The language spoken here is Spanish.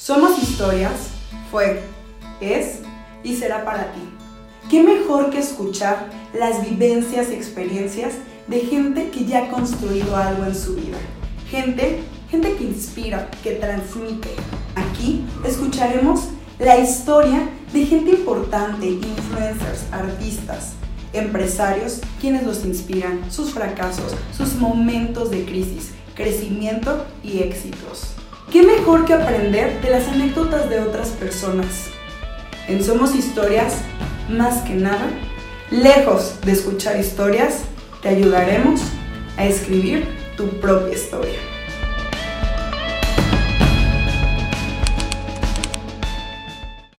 Somos Historias fue, es y será para ti. ¿Qué mejor que escuchar las vivencias y experiencias de gente que ya ha construido algo en su vida? Gente, gente que inspira, que transmite. Aquí escucharemos la historia de gente importante, influencers, artistas, empresarios, quienes los inspiran, sus fracasos, sus momentos de crisis, crecimiento y éxitos. ¿Qué mejor que aprender de las anécdotas de otras personas? En Somos Historias, más que nada, lejos de escuchar historias, te ayudaremos a escribir tu propia historia.